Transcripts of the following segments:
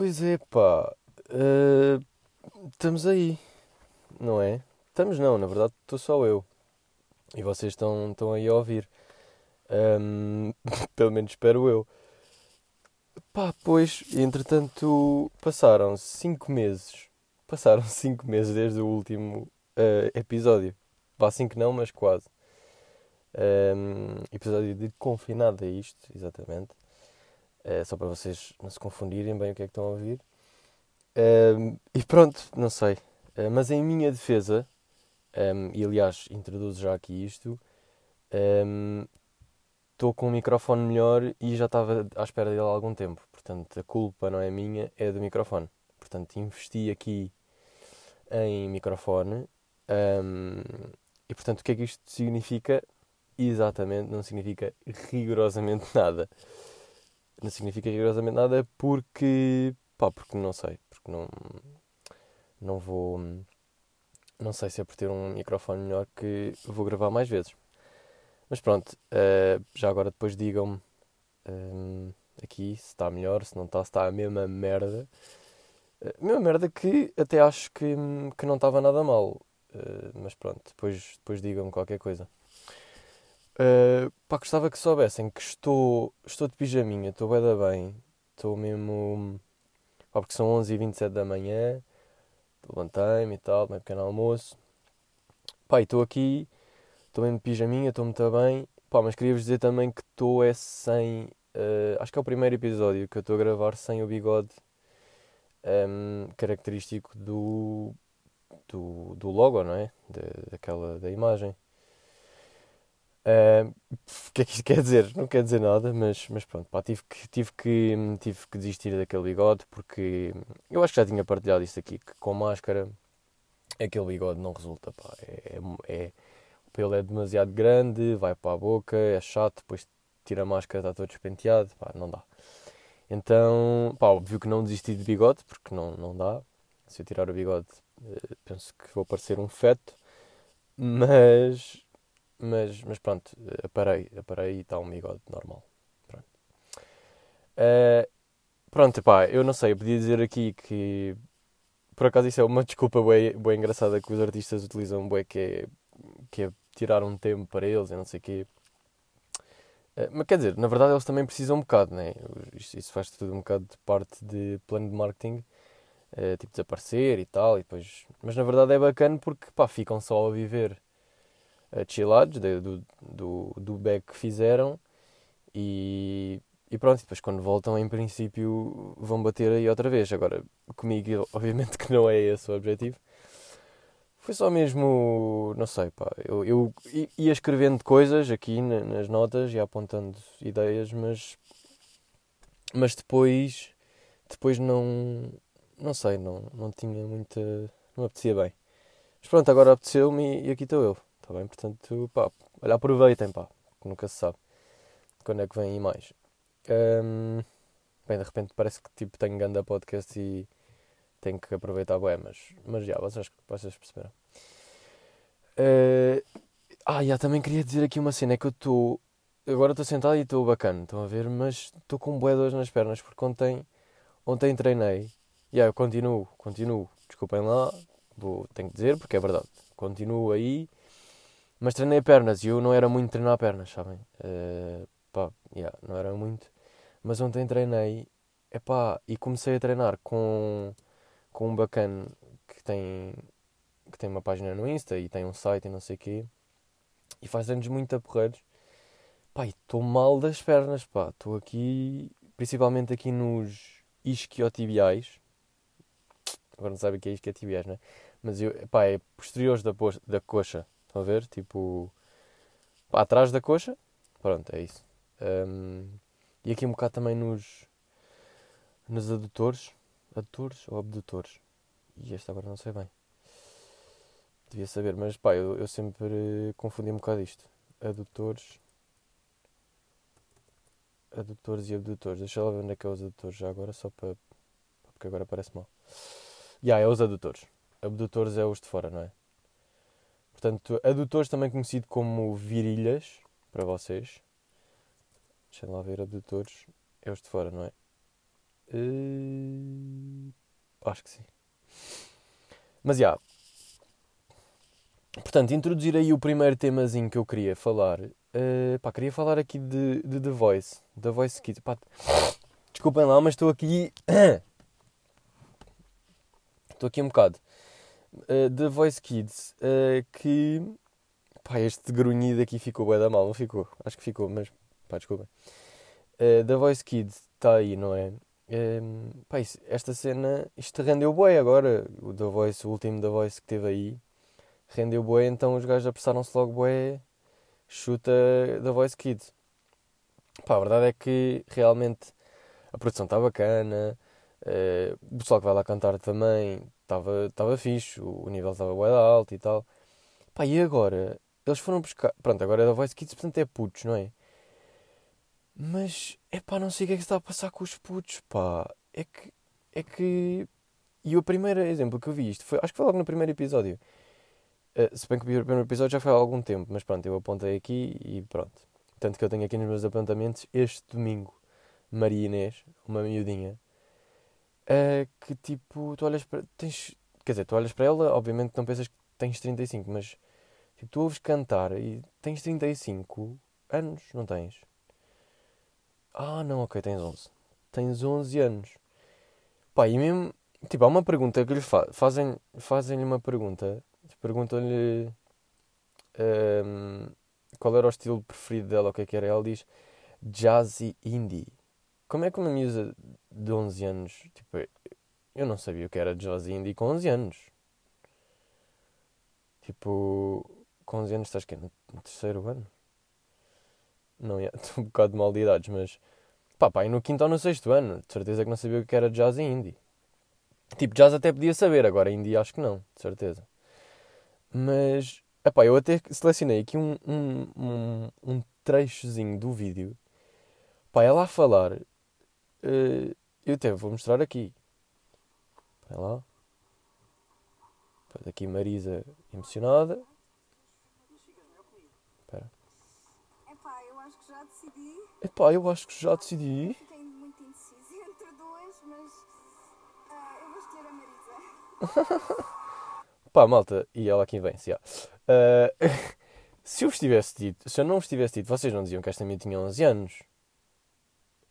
Pois é, pá. Uh, estamos aí, não é? Estamos não, na verdade estou só eu. E vocês estão, estão aí a ouvir. Um, pelo menos espero eu. Pá, pois, entretanto, passaram 5 meses. Passaram 5 meses desde o último uh, episódio. Vá 5 não, mas quase. Um, episódio de confinado é isto, exatamente. Uh, só para vocês não se confundirem bem o que é que estão a ouvir. Um, e pronto, não sei. Uh, mas em minha defesa, um, e aliás introduzo já aqui isto, estou com um microfone melhor e já estava à espera dele há algum tempo. Portanto, a culpa não é minha, é do microfone. Portanto, investi aqui em microfone. e portanto, o que é que isto significa? Exatamente, não significa rigorosamente nada. Não significa rigorosamente nada porque. pá, porque não sei. Porque não. Não vou. Não sei se é por ter um microfone melhor que vou gravar mais vezes. Mas pronto, uh, já agora depois digam-me um, aqui se está melhor, se não está, se está a mesma merda. Uh, mesma merda que até acho que, que não estava nada mal. Uh, mas pronto, depois, depois digam-me qualquer coisa. Uh, pá, gostava que soubessem que estou, estou de pijaminha, estou bem da bem, estou mesmo. Pá, porque são 11h27 da manhã, levantei-me e tal, meu pequeno almoço. Pá, estou aqui, estou mesmo de pijaminha, estou muito bem. Pá, mas queria-vos dizer também que estou é sem. Uh, acho que é o primeiro episódio que eu estou a gravar sem o bigode um, característico do, do, do logo, não é? De, daquela da imagem. Uh, o que é que isto quer dizer? Não quer dizer nada, mas, mas pronto, pá, tive, que, tive, que, tive que desistir daquele bigode porque eu acho que já tinha partilhado isto aqui, que com máscara aquele bigode não resulta, pá, é, é, o pelo é demasiado grande, vai para a boca, é chato, depois tira a máscara, está todo despenteado, pá, não dá. Então, pá, óbvio que não desisti de bigode, porque não, não dá. Se eu tirar o bigode, eh, penso que vou parecer um feto, mas mas, mas pronto, aparei, aparei e está um bigode normal. Pronto. Uh, pronto, pá, eu não sei, eu podia dizer aqui que por acaso isso é uma desculpa bem, engraçada que os artistas utilizam, bem, que é, que é tirar um tempo para eles e não sei o quê. Uh, mas quer dizer, na verdade eles também precisam um bocado, né? Isso, isso faz tudo um bocado de parte de plano de marketing, uh, tipo desaparecer e tal, e depois... Mas na verdade é bacana porque, pá, ficam só a viver chillados do, do, do back que fizeram e, e pronto, depois quando voltam em princípio vão bater aí outra vez. Agora, comigo obviamente que não é esse o objetivo. Foi só mesmo, não sei, pá, eu, eu ia escrevendo coisas aqui nas notas e apontando ideias, mas, mas depois, depois não, não sei, não, não tinha muita, não apetecia bem. Mas pronto, agora apeteceu-me e aqui estou eu está bem? Portanto, pá, olha, aproveitem, pá, que nunca se sabe quando é que vem mais. Um, bem, de repente parece que tipo tenho ganda podcast e tenho que aproveitar bem, mas, mas já, vocês, vocês perceberam. Uh, ah, já, também queria dizer aqui uma cena, é que eu estou, agora estou sentado e estou bacana, estão a ver, mas estou com boedas nas pernas, porque ontem, ontem treinei, e yeah, eu continuo, continuo, desculpem lá, vou, tenho que dizer, porque é verdade, continuo aí, mas treinei pernas e eu não era muito treinar pernas, sabem? Uh, pá, yeah, não era muito. Mas ontem treinei epá, e comecei a treinar com, com um bacana que tem, que tem uma página no Insta e tem um site e não sei o quê. E faz anos muito aporreiros. Pá, estou mal das pernas, pá. Estou aqui, principalmente aqui nos isquiotibiais. Agora não sabe o que é isquiotibiais, né? Mas eu, pá, é posteriores da, da coxa. Estão a ver? Tipo, atrás da coxa. Pronto, é isso. Um, e aqui um bocado também nos, nos adutores. Adutores ou abdutores? E este agora não sei bem. Devia saber, mas pá, eu, eu sempre confundi um bocado isto. Adutores. Adutores e abdutores. Deixa lá ver onde é que é os adutores já agora, só para. Porque agora parece mal. Já, yeah, é os adutores. Abdutores é os de fora, não é? Portanto, adutores também conhecido como virilhas, para vocês. Deixem lá ver, adutores é os de fora, não é? Uh, acho que sim. Mas já. Yeah. Portanto, introduzir aí o primeiro temazinho que eu queria falar. Uh, pá, queria falar aqui de, de The Voice. The Voice Kids. Pá, desculpem lá, mas estou aqui. Estou aqui um bocado. Uh, The Voice Kids. Uh, que. Pá, este grunhido aqui ficou bem da mal, não ficou? Acho que ficou, mas. Pá, desculpem. Uh, The Voice Kids está aí, não é? Um, pá, isso, esta cena, isto rendeu boi agora. O The Voice, o último The Voice que teve aí, rendeu boi, então os gajos apressaram-se logo boi, chuta The Voice Kids. Pá, a verdade é que realmente a produção está bacana, uh, o pessoal que vai lá cantar também estava estava fixe, o, nível estava bem alto e tal. Pá, e agora? Eles foram buscar. Pronto, agora é The Voice Kids, portanto é putos, não é? Mas, é pá, não sei o que é que está a passar com os putos, pá. É que. É que. E o primeiro exemplo que eu vi isto foi. Acho que foi logo no primeiro episódio. Uh, se bem que o primeiro episódio já foi há algum tempo, mas pronto, eu apontei aqui e pronto. Tanto que eu tenho aqui nos meus apontamentos este domingo, Maria Inês, uma miudinha, uh, que tipo, tu olhas para. Tens, quer dizer, tu olhas para ela, obviamente não pensas que tens 35, mas tipo, tu ouves cantar e tens 35 anos, não tens? Ah, não, ok, tens 11. Tens 11 anos. Pá, e mesmo. Tipo, há uma pergunta que lhe fa fazem. Fazem-lhe uma pergunta. Perguntam-lhe. Um, qual era o estilo preferido dela, o que é que era? Ela diz jazzy indie. Como é que uma miúda de 11 anos. Tipo, eu não sabia o que era jazzy indie com 11 anos. Tipo, com 11 anos estás? No, no terceiro ano? Não, é, estou um bocado de mal de idades, mas. Pá, pá, e no quinto ou no sexto ano, de certeza que não sabia o que era jazz e indie. Tipo, jazz até podia saber, agora indie acho que não, de certeza. Mas, epá, eu até selecionei aqui um, um, um, um trechozinho do vídeo. Pá, ela a falar. Uh, eu até vou mostrar aqui. Vai lá. Pá, daqui Marisa emocionada. já decidi. Epá, eu acho que já decidi. Fiquei muito indeciso entre duas, mas uh, eu vou escolher a Marisa. Pá, malta, e ela aqui vem, se, uh, se eu vos tivesse dito, se eu não vos tivesse dito, vocês não diziam que esta minha tinha 11 anos?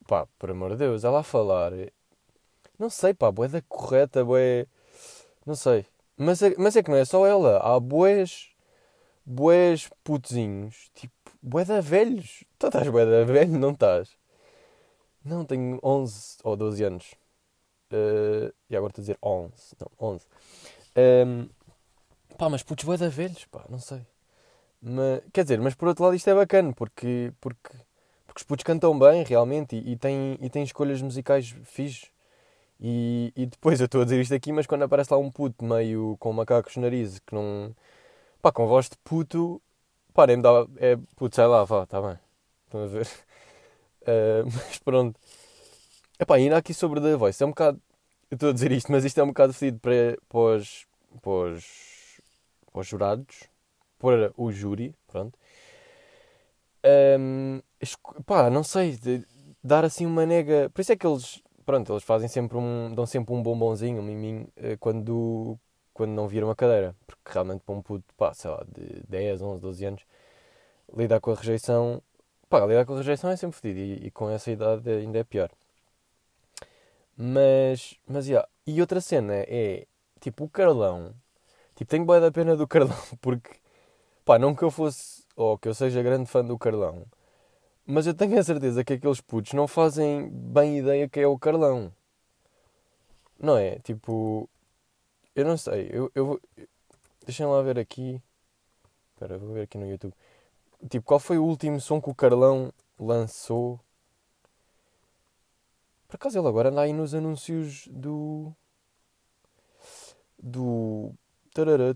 Pá, por amor de Deus, ela a falar, não sei, pá, boeda correta, boé, não sei. Mas é, mas é que não é só ela, há boés, boés putezinhos, tipo, bué da velhos. Tu estás bué da velho, não estás? Não, tenho 11 ou 12 anos. Uh, e agora estou a dizer 11. Não, 11. Um, ehm, pá, mas putos bué da velhos, pá, não sei. Mas, quer dizer, mas por outro lado isto é bacana, porque, porque os putos cantam bem, realmente, e, e, têm, e têm escolhas musicais fixes. E, e depois eu estou a dizer isto aqui, mas quando aparece lá um puto meio com macacos no nariz, que não... Pá, com voz de puto, Pá, nem me dava. É, putz, sei lá, vá, está bem. Estão a ver? Uh, mas pronto. Epá, ainda aqui sobre The Voice, é um bocado. Eu estou a dizer isto, mas isto é um bocado fedido para, para, os, para, os, para os jurados, para o júri, pronto. Um, pá, não sei, dar assim uma nega. Por isso é que eles, pronto, eles fazem sempre um, dão sempre um bombonzinho, um miminho, eh, quando, quando não viram a cadeira. Porque realmente para um puto, pá, sei lá, de 10, 11, 12 anos, lidar com a rejeição, pá, lidar com a rejeição é sempre fodido e, e, com essa idade ainda é pior. Mas, mas, yeah. e outra cena é, tipo, o Carlão, tipo, tenho boa da pena do Carlão, porque, pá, não que eu fosse, ou que eu seja grande fã do Carlão, mas eu tenho a certeza que aqueles putos não fazem bem ideia que é o Carlão. Não é? Tipo, eu não sei. Eu, eu vou. Deixem lá ver aqui. Espera, vou ver aqui no YouTube. Tipo, qual foi o último som que o Carlão lançou? Por acaso ele agora anda aí nos anúncios do. Do. Como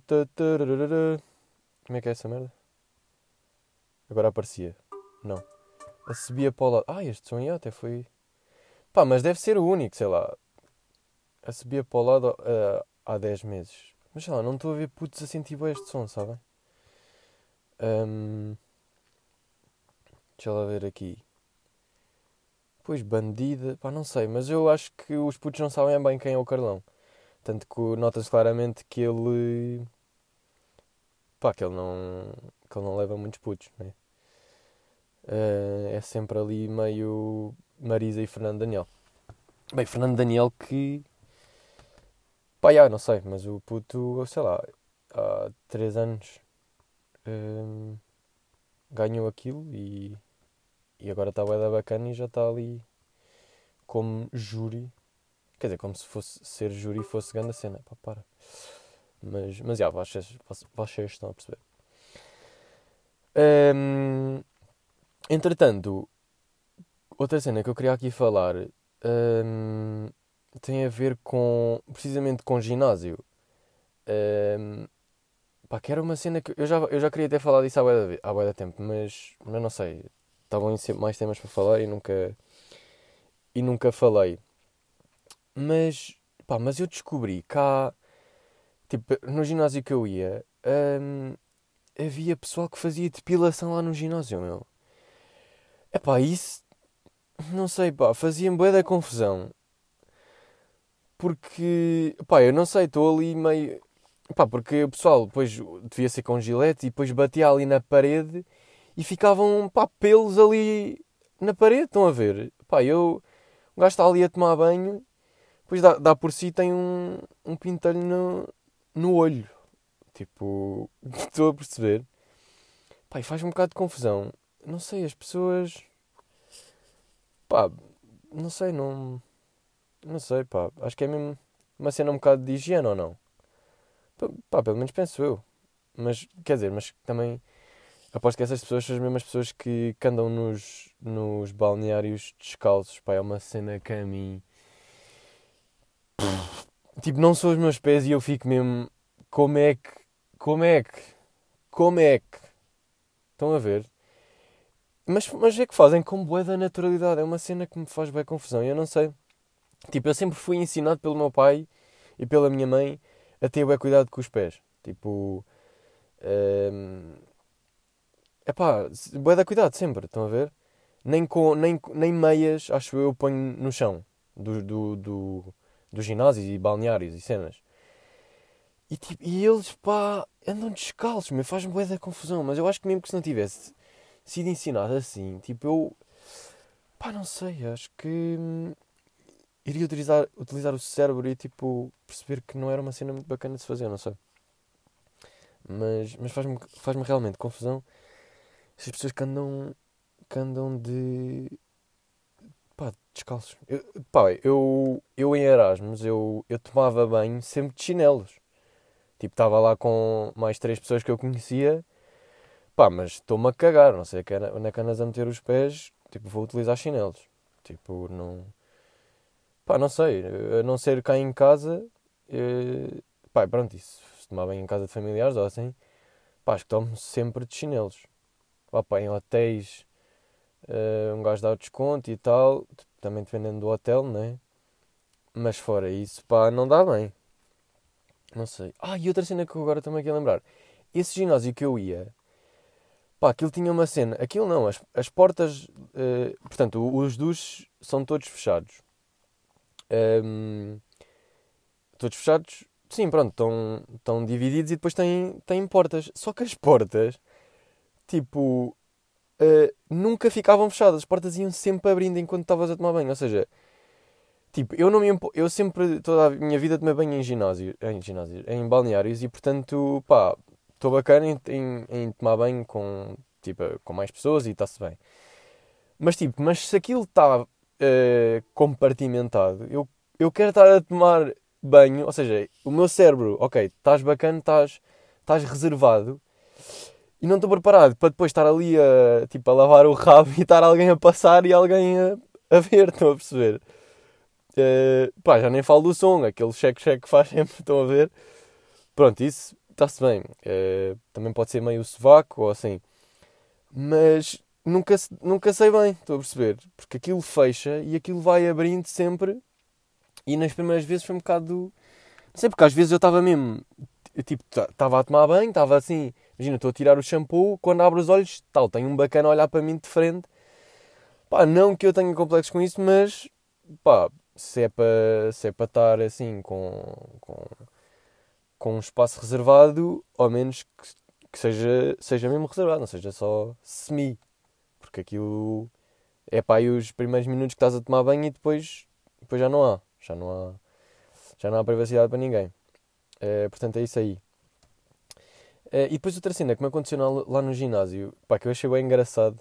é que é essa merda? Agora aparecia. Não. A subia para o lado. Ah, este som até foi. Pá, mas deve ser o único, sei lá. A subia para o lado. Uh, há 10 meses. Mas sei lá, não estou a ver putos a sentir bem este som, sabem? Um, deixa lá ver aqui. Pois, bandida, pá, não sei, mas eu acho que os putos não sabem bem quem é o Carlão. Tanto que nota-se claramente que ele. pá, que ele não. que ele não leva muitos putos, né? Uh, é sempre ali meio Marisa e Fernando Daniel. Bem, Fernando Daniel que. pá, já, não sei, mas o puto, sei lá, há 3 anos uh, ganhou aquilo e e agora está bem da bacana e já está ali como júri. Quer dizer, como se fosse ser júri fosse grande a cena. Pá, para. Mas, mas já, vocês, vocês estão a perceber. Um, entretanto, outra cena que eu queria aqui falar um, tem a ver com, precisamente com ginásio. Um, pá, que era uma cena que eu já, eu já queria ter falado isso há bué há tempo, mas, mas não sei estavam mais temas para falar e nunca e nunca falei. Mas, pá, mas eu descobri cá, tipo, no ginásio que eu ia, hum, havia pessoal que fazia depilação lá no ginásio, meu. É pá, isso, não sei, pá, fazia-me bué da confusão. Porque, pá, eu não sei, estou ali meio... Pá, porque o pessoal depois devia ser com gilete e depois batia ali na parede e ficavam pá, pelos ali na parede, estão a ver? Pá, eu, o gajo está ali a tomar banho, depois dá, dá por si tem um, um pintelho no, no olho. Tipo, estou a perceber. Pá, e faz um bocado de confusão. Não sei, as pessoas. Pá, não sei, não. Não sei, pá. Acho que é mesmo uma cena um bocado de higiene ou não? Pá, pelo menos penso eu. Mas, quer dizer, mas também Aposto que essas pessoas são as mesmas pessoas que, que andam nos, nos balneários descalços. Pá, é uma cena que a mim. Tipo, não são os meus pés e eu fico mesmo. Como é que. Como é que. Como é que. Estão a ver? Mas, mas é que fazem com boa da naturalidade. É uma cena que me faz bem confusão. Eu não sei. Tipo, eu sempre fui ensinado pelo meu pai e pela minha mãe a ter bem cuidado com os pés. Tipo. É pá, boa da cuidado sempre, estão a ver? Nem, com, nem, nem meias, acho eu, ponho no chão do, do, do, do ginásio e balneários e cenas. E, tipo, e eles, pá, andam descalços, me faz-me boa da confusão. Mas eu acho que mesmo que se não tivesse sido ensinado assim, tipo, eu, pá, não sei, acho que hum, iria utilizar, utilizar o cérebro e, tipo, perceber que não era uma cena muito bacana de se fazer, não sei. Mas, mas faz-me faz realmente confusão essas pessoas que andam, que andam de. pá, descalços. Eu, pá, eu, eu em Erasmus, eu, eu tomava banho sempre de chinelos. Tipo, estava lá com mais três pessoas que eu conhecia. Pá, mas estou-me a cagar, não sei onde é que andas a meter os pés. Tipo, vou utilizar chinelos. Tipo, não. Pá, não sei. A não ser cá em casa. Eh, pá, pronto, isso. Se tomar banho em casa de familiares ou assim. Pá, acho que tomo sempre de chinelos opa, em hotéis uh, um gajo dá o desconto e tal, também dependendo do hotel, né? Mas fora isso, pá, não dá bem. Não sei. Ah, e outra cena que eu agora também quero lembrar. Esse ginásio que eu ia, pá, aquilo tinha uma cena. Aquilo não, as, as portas, uh, portanto, os duches são todos fechados. Um, todos fechados, sim, pronto, estão, estão divididos e depois têm, têm portas. Só que as portas tipo, uh, nunca ficavam fechadas, as portas iam sempre abrindo enquanto estavas a tomar banho. Ou seja, tipo, eu não me eu sempre, toda a minha vida tomei banho em ginásio, em ginásio, em balneários e portanto, pá, estou bacana em, em, em, tomar banho com, tipo, com mais pessoas e está-se bem. Mas tipo, mas se aquilo está uh, compartimentado, eu, eu quero estar a tomar banho, ou seja, o meu cérebro, ok, estás bacana, estás, estás reservado, e não estou preparado para depois estar ali a, tipo, a lavar o rabo e estar alguém a passar e alguém a, a ver, estão a perceber? Uh, pá, já nem falo do som, aquele cheque-cheque que faz sempre, estão a ver? Pronto, isso está-se bem. Uh, também pode ser meio sovaco ou assim. Mas nunca, nunca sei bem, estou a perceber? Porque aquilo fecha e aquilo vai abrindo sempre. E nas primeiras vezes foi um bocado. Não sei, porque às vezes eu estava mesmo. Eu, tipo, estava a tomar banho, estava assim Imagina, estou a tirar o shampoo, quando abro os olhos, tal, tem um bacana a olhar para mim de frente. Pá, não que eu tenha complexos com isso, mas pá, se é para é para estar assim com, com, com um espaço reservado, ao menos que, que seja, seja mesmo reservado, não seja só semi. Porque aquilo é pá, aí os primeiros minutos que estás a tomar banho e depois, depois já não há. Já não há, já não há privacidade para ninguém. Uh, portanto, é isso aí. Uh, e depois outra cena que me aconteceu lá no ginásio, pá, que eu achei bem engraçado.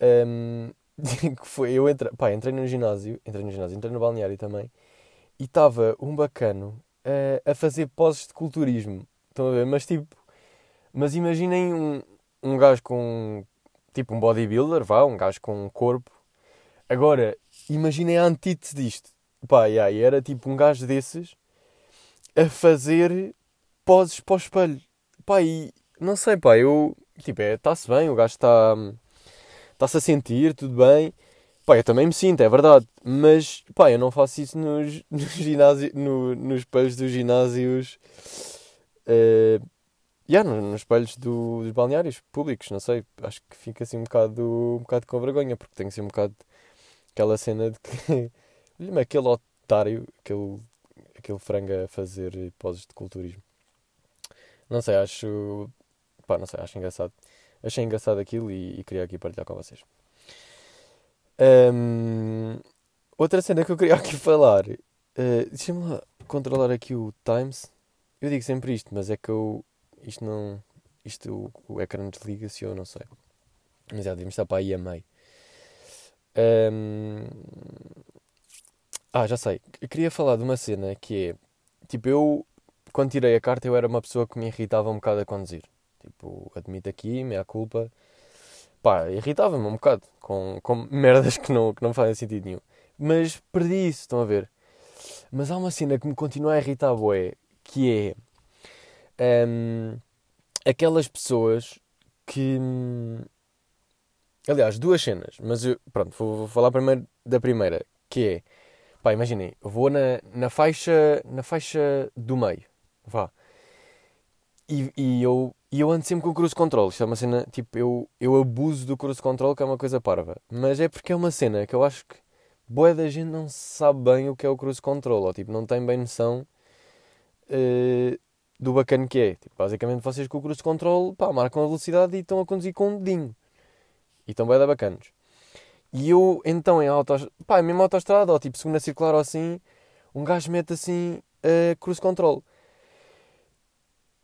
Um, que foi, eu entre, pá, entrei no ginásio, entrei no ginásio, entrei no balneário também, e estava um bacano uh, a fazer poses de culturismo. Estão a ver? Mas tipo, mas imaginem um, um gajo com, tipo um bodybuilder, vá, um gajo com um corpo. Agora, imaginem a antítese disto. Pá, yeah, era tipo um gajo desses a fazer poses para o espelho. Pá, e não sei, pá, eu, tipo, é, está-se bem, o gajo está está-se a sentir, tudo bem. Pá, eu também me sinto, é verdade. Mas, pá, eu não faço isso nos, nos, ginásio, no, nos espelhos dos ginásios. Uh, yeah, nos, nos espelhos do, dos balneários públicos, não sei. Acho que fica assim um bocado, um bocado com vergonha, porque tem que ser um bocado aquela cena de que. Olha-me aquele otário, aquele, aquele frango a fazer poses de culturismo. Não sei, acho. Pá, não sei, acho engraçado achei engraçado aquilo e, e queria aqui partilhar com vocês. Um, outra cena que eu queria aqui falar. Uh, Deixa-me lá controlar aqui o Times. Eu digo sempre isto, mas é que eu. Isto não. Isto o, o ecrã desliga-se ou não sei. Mas já devemos estar para aí a meio. Um, ah, já sei. Eu queria falar de uma cena que é. Tipo, eu. Quando tirei a carta, eu era uma pessoa que me irritava um bocado a conduzir. Tipo, admito aqui, meia culpa. Pá, irritava-me um bocado com, com merdas que não, que não fazem sentido nenhum. Mas perdi isso, estão a ver? Mas há uma cena que me continua a irritar, boé, que é um, aquelas pessoas que. Aliás, duas cenas, mas eu, pronto, vou, vou falar primeiro da primeira, que é, pá, imaginem, vou na, na faixa na faixa do meio, vá, e, e eu e eu ando sempre com o cruise control. Isto é uma cena, tipo, eu, eu abuso do cruise control, que é uma coisa parva. Mas é porque é uma cena que eu acho que boa da gente não sabe bem o que é o cruise control. Ou, tipo, não tem bem noção uh, do bacana que é. Tipo, basicamente vocês com o cruise control, pá, marcam a velocidade e estão a conduzir com um dedinho. E estão bem da bacanos. E eu, então, em autos... pá, mesmo autostrada, ou tipo, segunda circular ou assim, um gajo mete assim uh, cruise control.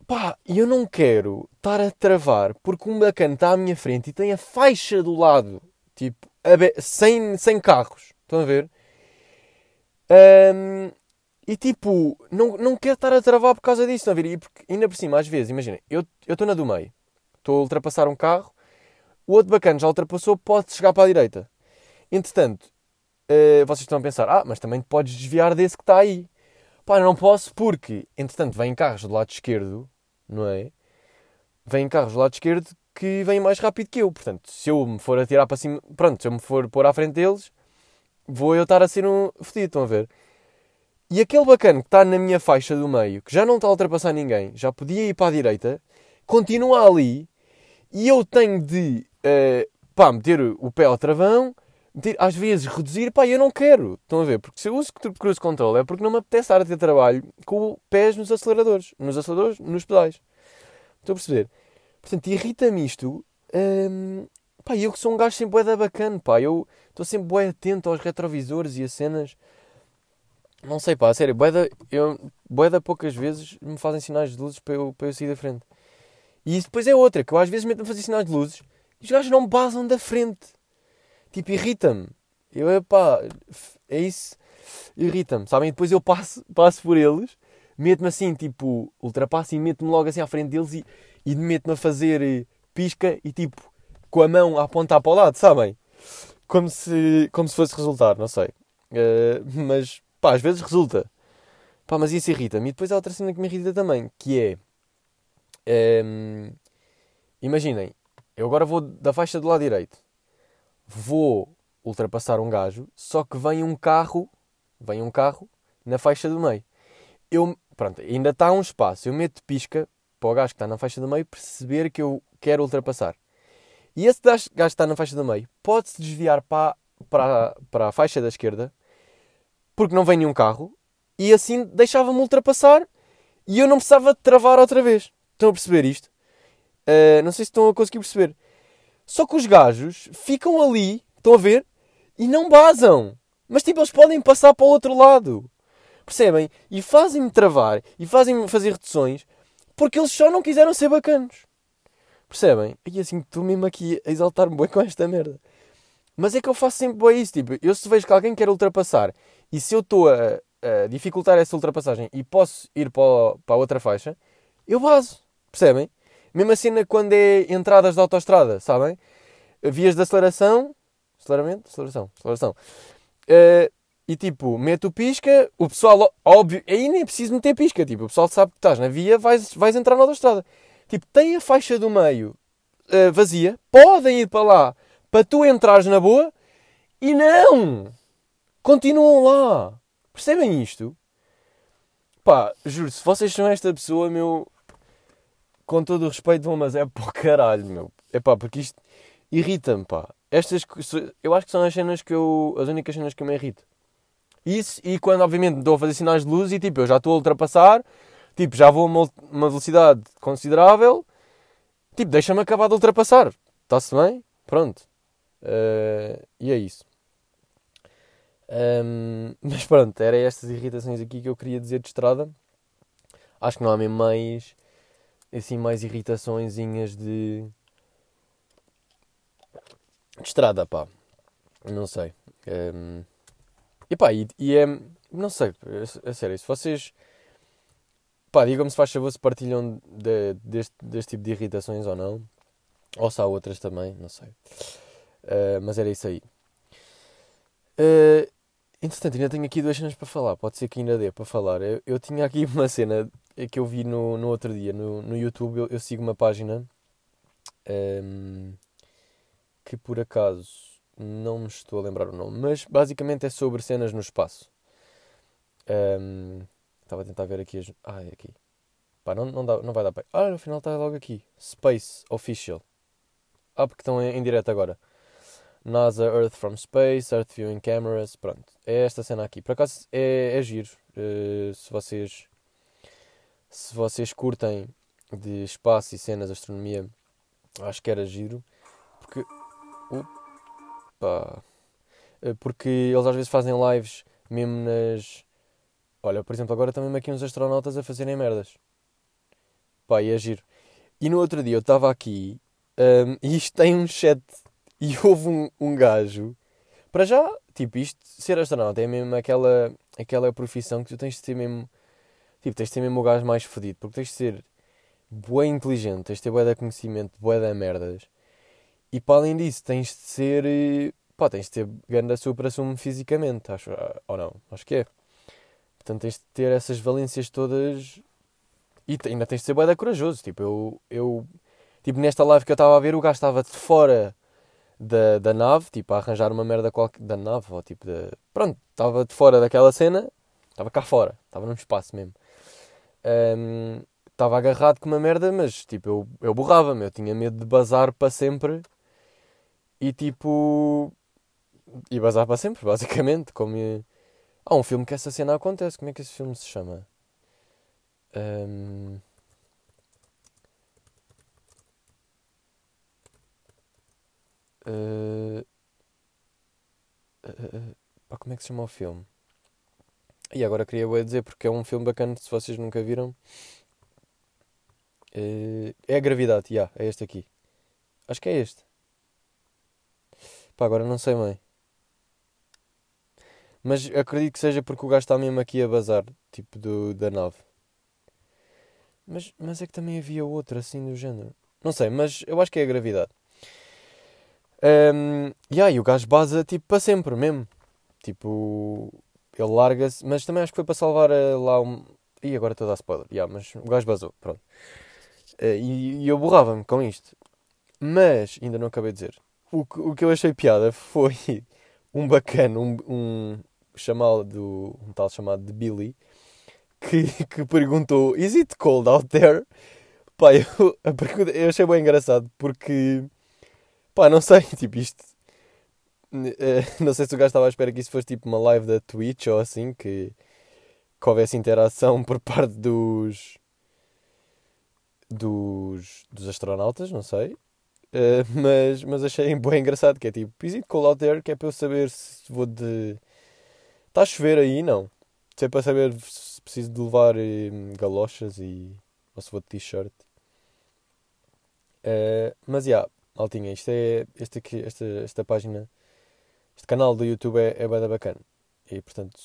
Pá, eu não quero estar a travar porque um bacana está à minha frente e tem a faixa do lado, tipo, sem, sem carros. Estão a ver? Um, e tipo, não, não quero estar a travar por causa disso, estão a ver? E porque, ainda por cima, às vezes, imagina, eu estou na do meio, estou a ultrapassar um carro, o outro bacana já ultrapassou, pode chegar para a direita. Entretanto, uh, vocês estão a pensar, ah, mas também podes desviar desse que está aí. Pá, não posso porque, entretanto, vêm carros do lado esquerdo não é? Vêm carros do lado esquerdo que vêm mais rápido que eu. Portanto, se eu me for atirar para cima, pronto, se eu me for pôr à frente deles, vou eu estar a ser um fedido, estão a ver? E aquele bacana que está na minha faixa do meio, que já não está a ultrapassar ninguém, já podia ir para a direita, continua ali e eu tenho de uh, pá, meter o pé ao travão, às vezes reduzir, pá, eu não quero, estão a ver? Porque se eu uso cruise control é porque não me apetece estar a ter trabalho com pés nos aceleradores, nos aceleradores, nos pedais. Estou a perceber? Portanto, irrita-me isto. Hum, pá, eu que sou um gajo sempre bué bacana, pá, eu estou sempre bué atento aos retrovisores e a cenas. Não sei, pá, a sério, bué da, eu, bué da poucas vezes me fazem sinais de luzes para eu, para eu sair da frente. E isso depois é outra, que eu às vezes meto-me a fazer sinais de luzes e os gajos não me passam da frente. Tipo, irrita-me. Eu, pá, é isso, irrita-me, sabem? E depois eu passo, passo por eles, meto-me assim, tipo, ultrapasso e meto-me logo assim à frente deles e, e meto-me a fazer eh, pisca e tipo, com a mão a apontar para o lado, sabem? Como se, como se fosse resultar, não sei. Uh, mas, pá, às vezes resulta. Pá, mas isso irrita-me. E depois há outra cena que me irrita também, que é... Um, ehm, imaginem, eu agora vou da faixa do lado direito. Vou ultrapassar um gajo, só que vem um carro, vem um carro na faixa do meio. Eu, pronto, ainda está um espaço. Eu meto pisca para o gajo que está na faixa do meio perceber que eu quero ultrapassar. E esse gajo que está na faixa do meio pode-se desviar para, para, para a faixa da esquerda porque não vem nenhum carro e assim deixava-me ultrapassar e eu não precisava travar outra vez. Estão a perceber isto? Uh, não sei se estão a conseguir perceber. Só que os gajos ficam ali, estão a ver, e não basam. Mas tipo, eles podem passar para o outro lado. Percebem? E fazem-me travar e fazem-me fazer reduções porque eles só não quiseram ser bacanos. Percebem? E assim, estou mesmo aqui a exaltar-me bem com esta merda. Mas é que eu faço sempre bem isso. Tipo, eu se vejo que alguém quer ultrapassar e se eu estou a, a, dificultar essa ultrapassagem e posso ir para, para a outra faixa, eu baso. Percebem? Mesma cena quando é entradas de autoestrada, sabem? Vias de aceleração. Aceleramento? Aceleração. Aceleração. Uh, e tipo, mete o pisca, o pessoal, óbvio, aí nem é preciso meter pisca. Tipo, o pessoal sabe que estás na via, vais, vais entrar na autoestrada. Tipo, tem a faixa do meio uh, vazia, podem ir para lá para tu entrares na boa e não! Continuam lá. Percebem isto? Pá, juro, se vocês são esta pessoa, meu. Com todo o respeito, vão, mas é para caralho, meu. É pá, porque isto irrita-me, pá. Estas, eu acho que são as cenas que eu. as únicas cenas que eu me irrito. Isso, e quando, obviamente, estou a fazer sinais de luz e tipo, eu já estou a ultrapassar, tipo, já vou a uma, uma velocidade considerável, tipo, deixa-me acabar de ultrapassar. Está-se bem? Pronto. Uh, e é isso. Um, mas pronto, eram estas irritações aqui que eu queria dizer de estrada. Acho que não há mesmo mais, assim, mais irritaçõezinhas de, de estrada, pá. Não sei. Um, e pá, e, e é. Não sei, é sério, se vocês. Pá, digam-me se faz favor se partilham de, deste, deste tipo de irritações ou não. Ou se há outras também, não sei. Uh, mas era isso aí. Uh, entretanto, ainda tenho aqui duas cenas para falar. Pode ser que ainda dê para falar. Eu, eu tinha aqui uma cena que eu vi no, no outro dia no, no YouTube. Eu, eu sigo uma página um, que por acaso não me estou a lembrar o nome, mas basicamente é sobre cenas no espaço. Um, estava a tentar ver aqui as. Ah, é aqui. Pá, não, não, dá, não vai dar para. Ah, no final está logo aqui. Space Official. Ah, porque estão em, em direto agora. NASA Earth from Space, Earth Viewing Cameras. Pronto, é esta cena aqui. Por acaso é, é giro. Uh, se vocês. Se vocês curtem de espaço e cenas, astronomia, acho que era giro. Porque. Pá. Eh, porque eles às vezes fazem lives mesmo nas. Olha, por exemplo, agora também aqui uns astronautas a fazerem merdas. Pá, e é giro. E no outro dia eu estava aqui um, e isto tem um chat e houve um, um gajo. Para já, tipo, isto, ser astronauta é mesmo aquela, aquela profissão que tu tens de ser mesmo. Tipo, tens de ser mesmo o gajo mais fodido, porque tens de ser bué inteligente, tens de ter bué de conhecimento, bué de merdas. E para além disso, tens de ser. Eh, pá, tens de ter grande supra-sumo fisicamente, acho. Ah, ou não? Acho que é. Portanto, tens de ter essas valências todas. E ainda tens de ser bué corajoso. Tipo, eu, eu. Tipo, nesta live que eu estava a ver, o gajo estava de fora da, da nave, tipo, a arranjar uma merda qualquer. Da nave, ou tipo, de. Pronto, estava de fora daquela cena. Estava cá fora. Estava num espaço mesmo. Um, estava agarrado com uma merda, mas tipo, eu, eu borrava-me, eu tinha medo de bazar para sempre e tipo. E bazar para sempre, basicamente. Como. Há um filme que essa cena acontece. Como é que esse filme se chama? Um... Uh... Uh, pá, como é que se chama o filme? E agora queria dizer porque é um filme bacana se vocês nunca viram. É a Gravidade, yeah, é este aqui. Acho que é este. Pá, agora não sei bem. Mas acredito que seja porque o gajo está mesmo aqui a bazar, tipo do, da nave. Mas, mas é que também havia outra assim do género. Não sei, mas eu acho que é a gravidade. Um, yeah, e o gajo baza tipo para sempre mesmo. Tipo, ele larga-se, mas também acho que foi para salvar uh, lá um. Ih, agora estou a dar spoiler. Yeah, mas o gajo basou, pronto. Uh, e, e eu borrava-me com isto. Mas, ainda não acabei de dizer o, que, o que eu achei piada foi um bacana, um, um chamado, um tal chamado de Billy, que, que perguntou: Is it cold out there? Pá, eu, a pergunta, eu achei bem engraçado porque Pá, não sei, tipo isto. eh, não sei se o gajo estava à espera que isso fosse tipo uma live da Twitch ou assim, que, que houvesse interação por parte dos. dos. dos astronautas, não sei. Eh, mas, mas achei bem engraçado, que é tipo, is it cold out there? Que é para eu saber se vou de. Está a chover aí? Não. Se é para saber se preciso de levar eh, galochas e. ou se vou de t-shirt. Eh, mas já, yeah, Altinha, isto é. Este aqui, esta, esta página. Este canal do YouTube é, é bada bacana. E portanto,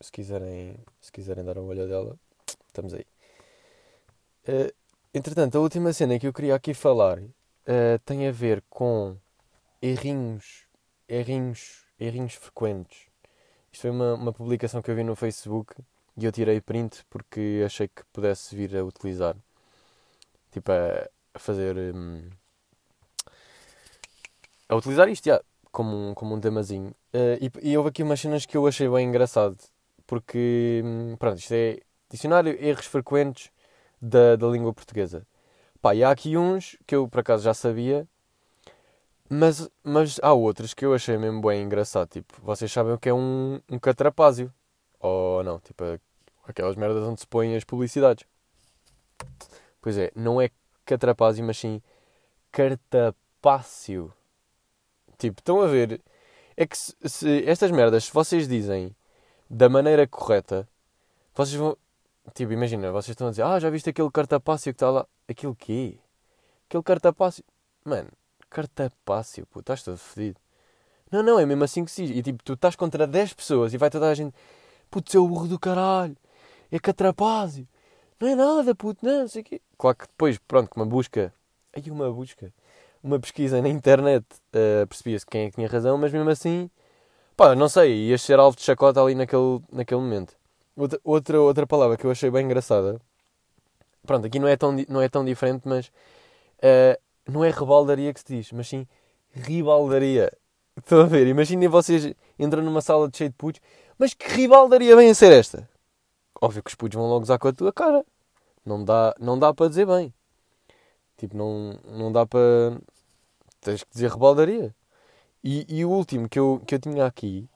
se quiserem, se quiserem dar uma olhada dela, estamos aí. Eh, entretanto, a última cena que eu queria aqui falar eh, tem a ver com errinhos, errinhos, errinhos frequentes. Isto foi uma, uma publicação que eu vi no Facebook e eu tirei print porque achei que pudesse vir a utilizar. Tipo, a, a fazer. hum, a utilizar isto, já, como um, como um temazinho. Eh, e, e houve aqui umas cenas que eu achei bem engraçado. Porque, hum, pronto, isto é dicionário erros frequentes da, da língua portuguesa. Pá, e há aqui uns que eu por acaso já sabia, mas, mas há outros que eu achei mesmo bem engraçado. Tipo, vocês sabem o que é um, um catrapázio? Ou não? Tipo, aquelas merdas onde se põem as publicidades. Pois é, não é catrapázio, mas sim cartapácio. Tipo, estão a ver? É que se, se estas merdas, se vocês dizem da maneira correta, vocês vão. Tipo, imagina, vocês estão a dizer, ah, já viste aquele cartapácio que está lá? Aquilo quê? Aquele cartapácio. Mano, cartapácio, pô, estás todo fedido. Não, não, é mesmo assim que se diz. E tipo, tu estás contra 10 pessoas e vai toda a gente, puto, seu burro do caralho, é catrapázio. Não é nada, puto, não, não sei o quê. Claro que depois, pronto, uma busca, aí uma busca, uma pesquisa na internet, uh, percebia-se quem é que tinha razão, mas mesmo assim, pá, não sei, ias ser alvo de chacota ali naquele, naquele momento. Outra, outra, outra palavra que eu achei bem engraçada, pronto, aqui não é tão, não é tão diferente, mas uh, não é rebaldaria que se diz, mas sim ribaldaria. Estão a ver? Imaginem vocês entram numa sala de cheio de putos, mas que ribaldaria vem a ser esta? Óbvio que os putos vão logo usar com a tua cara. Não dá, não dá para dizer bem. Tipo, não, não dá para. Tens que dizer rebaldaria. E, e o último que eu, que eu tinha aqui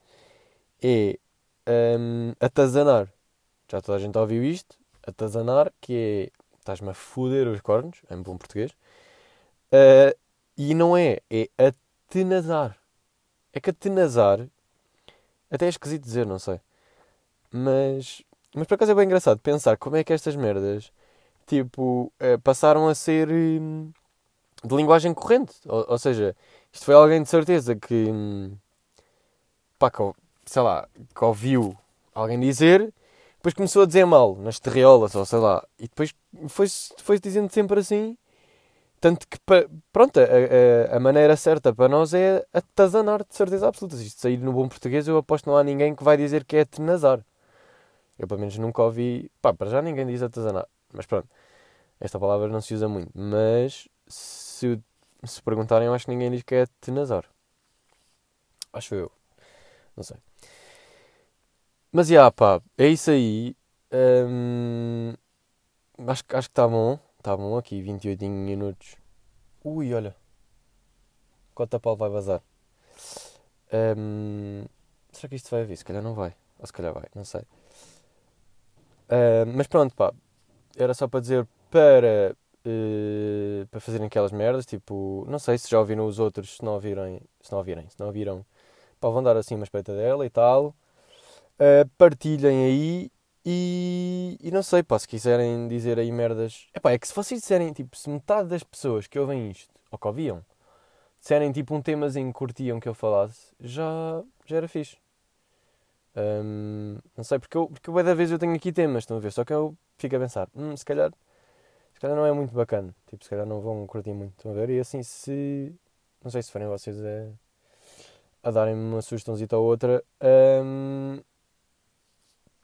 é um, atazanar. Já toda a gente ouviu isto. Atazanar, que é. Estás-me a foder os cornos, em bom português. Uh, e não é, é atenazar. É que atenazar. Até é esquisito dizer, não sei. Mas. Mas por acaso é bem engraçado pensar como é que estas merdas. Tipo, uh, passaram a ser. hum, de linguagem corrente. Ou, ou seja, isto foi alguém de certeza que. hum, pá, que, sei lá, que ouviu alguém dizer, depois começou a dizer mal, nas terriolas, ou sei lá, e depois foi-se foi dizendo sempre assim. Tanto que, pronto, a, a, a maneira certa para nós é atazanar, de certeza absoluta. Se isto sair no bom português, eu aposto que não há ninguém que vai dizer que é atenazar. Eu, pelo menos, nunca ouvi. Pá, para já ninguém diz atazanar. Mas pronto, esta palavra não se usa muito. Mas se, se perguntarem, eu acho que ninguém diz que é atenazar. Acho eu. Não sei. Mas, já, pá, é isso aí. Hum, acho, acho que está bom. Está bom aqui, 28 minutos. Ui, olha. Cota Paulo vai vazar. Hum, será que isto vai vir? Se calhar não vai. Ou se calhar vai, não sei. Hum, mas pronto, pá. Era só para dizer para, eh, para fazerem aquelas merdas. Tipo, não sei se já ouviram os outros. Se não ouvirem, se não ouvirem, se não ouviram, pá, vão dar assim uma espreita dela e tal. Uh, partilhem aí e, e não sei, pá, se quiserem dizer aí merdas. Epá, é que se vocês disserem, tipo, se metade das pessoas que ouvem isto, ou que ouviam, disserem tipo um temazinho que curtiam que eu falasse, já, já era fixe. Hum, não sei, porque eu, porque eu, da vez eu tenho aqui temas, estão a ver? Só que eu fico a pensar, hum, se calhar, se calhar não é muito bacana. Tipo, se calhar não vão curtir muito, estão a ver? E assim, se. Não sei se forem vocês a, a darem-me uma sugestãozita ou outra. hum,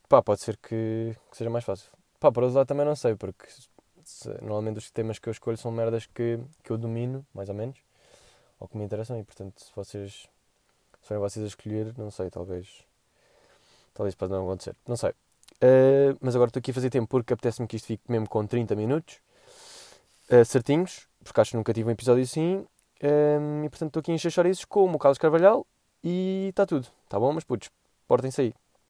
pá, pode ser que, que seja mais fácil. Pá, para outro lado também não sei, porque se- normalmente os temas que eu escolho são merdas que, que eu domino, mais ou menos, ou que me interessam, e portanto, se vocês, se forem vocês a escolher, não sei, talvez, talvez pode não acontecer, não sei. Eh, mas agora estou aqui a fazer tempo porque apetece-me que isto fique mesmo com 30 minutos, eh, certinhos, porque acho que nunca tive um episódio assim. Um, e portanto estou aqui a encher chouriços com o Carlos Carvalhal e está tudo. Tá bom, mas putos, portem-se aí.